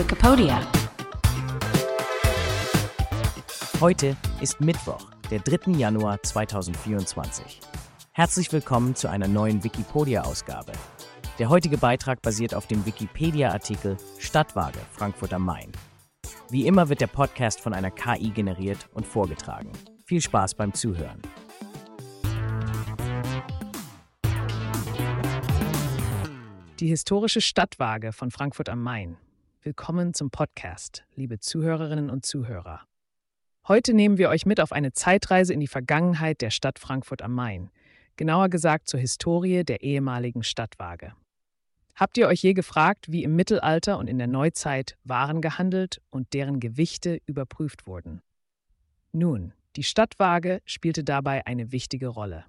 Wikipedia. Heute ist Mittwoch, der 3. Januar 2024. Herzlich willkommen zu einer neuen Wikipedia-Ausgabe. Der heutige Beitrag basiert auf dem Wikipedia-Artikel Stadtwaage Frankfurt am Main. Wie immer wird der Podcast von einer KI generiert und vorgetragen. Viel Spaß beim Zuhören. Die historische Stadtwaage von Frankfurt am Main. Willkommen zum Podcast, liebe Zuhörerinnen und Zuhörer. Heute nehmen wir euch mit auf eine Zeitreise in die Vergangenheit der Stadt Frankfurt am Main, genauer gesagt zur Historie der ehemaligen Stadtwaage. Habt ihr euch je gefragt, wie im Mittelalter und in der Neuzeit Waren gehandelt und deren Gewichte überprüft wurden? Nun, die Stadtwaage spielte dabei eine wichtige Rolle.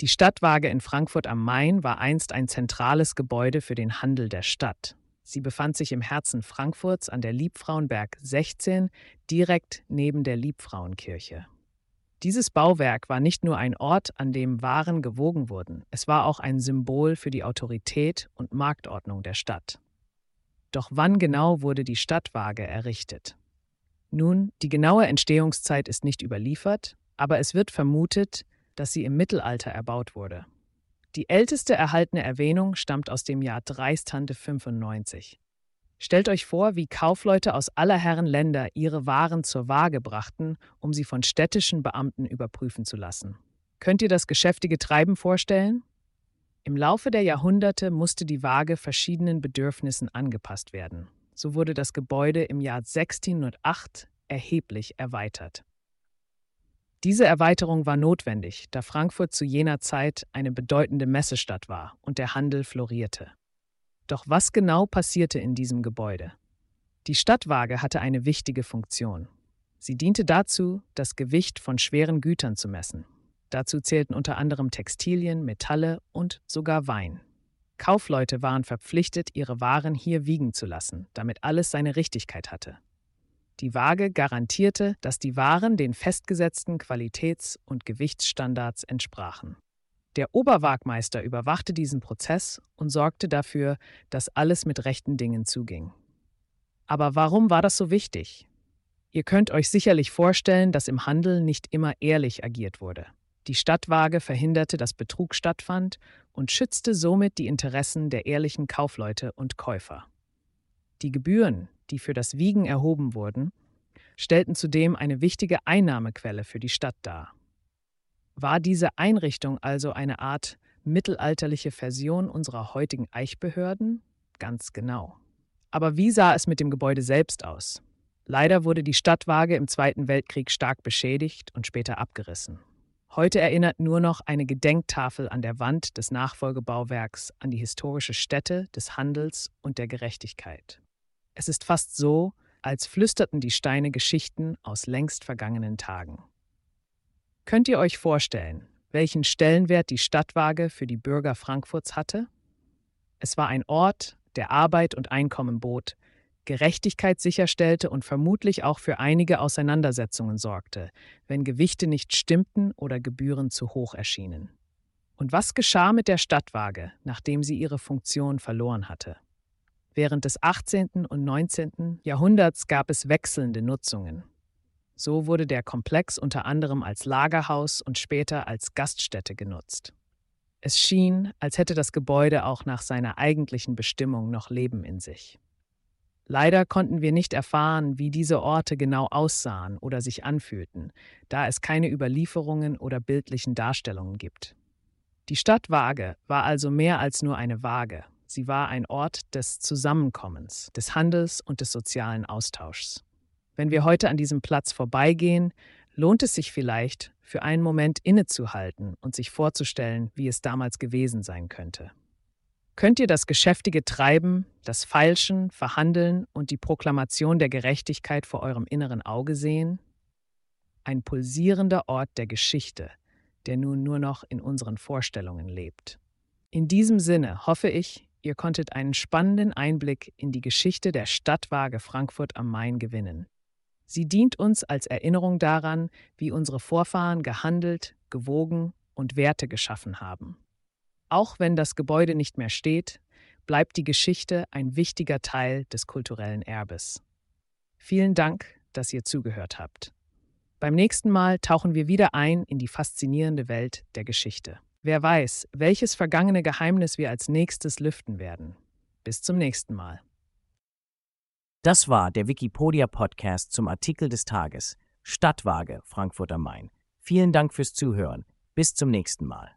Die Stadtwaage in Frankfurt am Main war einst ein zentrales Gebäude für den Handel der Stadt. Sie befand sich im Herzen Frankfurts an der Liebfrauenberg 16, direkt neben der Liebfrauenkirche. Dieses Bauwerk war nicht nur ein Ort, an dem Waren gewogen wurden, es war auch ein Symbol für die Autorität und Marktordnung der Stadt. Doch wann genau wurde die Stadtwaage errichtet? Nun, die genaue Entstehungszeit ist nicht überliefert, aber es wird vermutet, dass sie im Mittelalter erbaut wurde. Die älteste erhaltene Erwähnung stammt aus dem Jahr Dreistante 95. Stellt euch vor, wie Kaufleute aus aller Herren Länder ihre Waren zur Waage brachten, um sie von städtischen Beamten überprüfen zu lassen. Könnt ihr das geschäftige Treiben vorstellen? Im Laufe der Jahrhunderte musste die Waage verschiedenen Bedürfnissen angepasst werden. So wurde das Gebäude im Jahr 1608 erheblich erweitert. Diese Erweiterung war notwendig, da Frankfurt zu jener Zeit eine bedeutende Messestadt war und der Handel florierte. Doch was genau passierte in diesem Gebäude? Die Stadtwaage hatte eine wichtige Funktion. Sie diente dazu, das Gewicht von schweren Gütern zu messen. Dazu zählten unter anderem Textilien, Metalle und sogar Wein. Kaufleute waren verpflichtet, ihre Waren hier wiegen zu lassen, damit alles seine Richtigkeit hatte. Die Waage garantierte, dass die Waren den festgesetzten Qualitäts- und Gewichtsstandards entsprachen. Der Oberwaagmeister überwachte diesen Prozess und sorgte dafür, dass alles mit rechten Dingen zuging. Aber warum war das so wichtig? Ihr könnt euch sicherlich vorstellen, dass im Handel nicht immer ehrlich agiert wurde. Die Stadtwaage verhinderte, dass Betrug stattfand und schützte somit die Interessen der ehrlichen Kaufleute und Käufer. Die Gebühren, die für das Wiegen erhoben wurden, stellten zudem eine wichtige Einnahmequelle für die Stadt dar. War diese Einrichtung also eine Art mittelalterliche Version unserer heutigen Eichbehörden? Ganz genau. Aber wie sah es mit dem Gebäude selbst aus? Leider wurde die Stadtwaage im Zweiten Weltkrieg stark beschädigt und später abgerissen. Heute erinnert nur noch eine Gedenktafel an der Wand des Nachfolgebauwerks an die historische Stätte des Handels und der Gerechtigkeit. Es ist fast so, als flüsterten die Steine Geschichten aus längst vergangenen Tagen. Könnt ihr euch vorstellen, welchen Stellenwert die Stadtwaage für die Bürger Frankfurts hatte? Es war ein Ort, der Arbeit und Einkommen bot, Gerechtigkeit sicherstellte und vermutlich auch für einige Auseinandersetzungen sorgte, wenn Gewichte nicht stimmten oder Gebühren zu hoch erschienen. Und was geschah mit der Stadtwaage, nachdem sie ihre Funktion verloren hatte? Während des 18. und 19. Jahrhunderts gab es wechselnde Nutzungen. So wurde der Komplex unter anderem als Lagerhaus und später als Gaststätte genutzt. Es schien, als hätte das Gebäude auch nach seiner eigentlichen Bestimmung noch Leben in sich. Leider konnten wir nicht erfahren, wie diese Orte genau aussahen oder sich anfühlten, da es keine Überlieferungen oder bildlichen Darstellungen gibt. Die Stadt Waage war also mehr als nur eine Waage, Sie war ein Ort des Zusammenkommens, des Handels und des sozialen Austauschs. Wenn wir heute an diesem Platz vorbeigehen, lohnt es sich vielleicht, für einen Moment innezuhalten und sich vorzustellen, wie es damals gewesen sein könnte. Könnt ihr das geschäftige Treiben, das Feilschen, Verhandeln und die Proklamation der Gerechtigkeit vor eurem inneren Auge sehen? Ein pulsierender Ort der Geschichte, der nun nur noch in unseren Vorstellungen lebt. In diesem Sinne hoffe ich, Ihr konntet einen spannenden Einblick in die Geschichte der Stadtwaage Frankfurt am Main gewinnen. Sie dient uns als Erinnerung daran, wie unsere Vorfahren gehandelt, gewogen und Werte geschaffen haben. Auch wenn das Gebäude nicht mehr steht, bleibt die Geschichte ein wichtiger Teil des kulturellen Erbes. Vielen Dank, dass ihr zugehört habt. Beim nächsten Mal tauchen wir wieder ein in die faszinierende Welt der Geschichte. Wer weiß, welches vergangene Geheimnis wir als nächstes lüften werden. Bis zum nächsten Mal. Das war der Wikipedia Podcast zum Artikel des Tages Stadtwaage Frankfurt am Main. Vielen Dank fürs Zuhören. Bis zum nächsten Mal.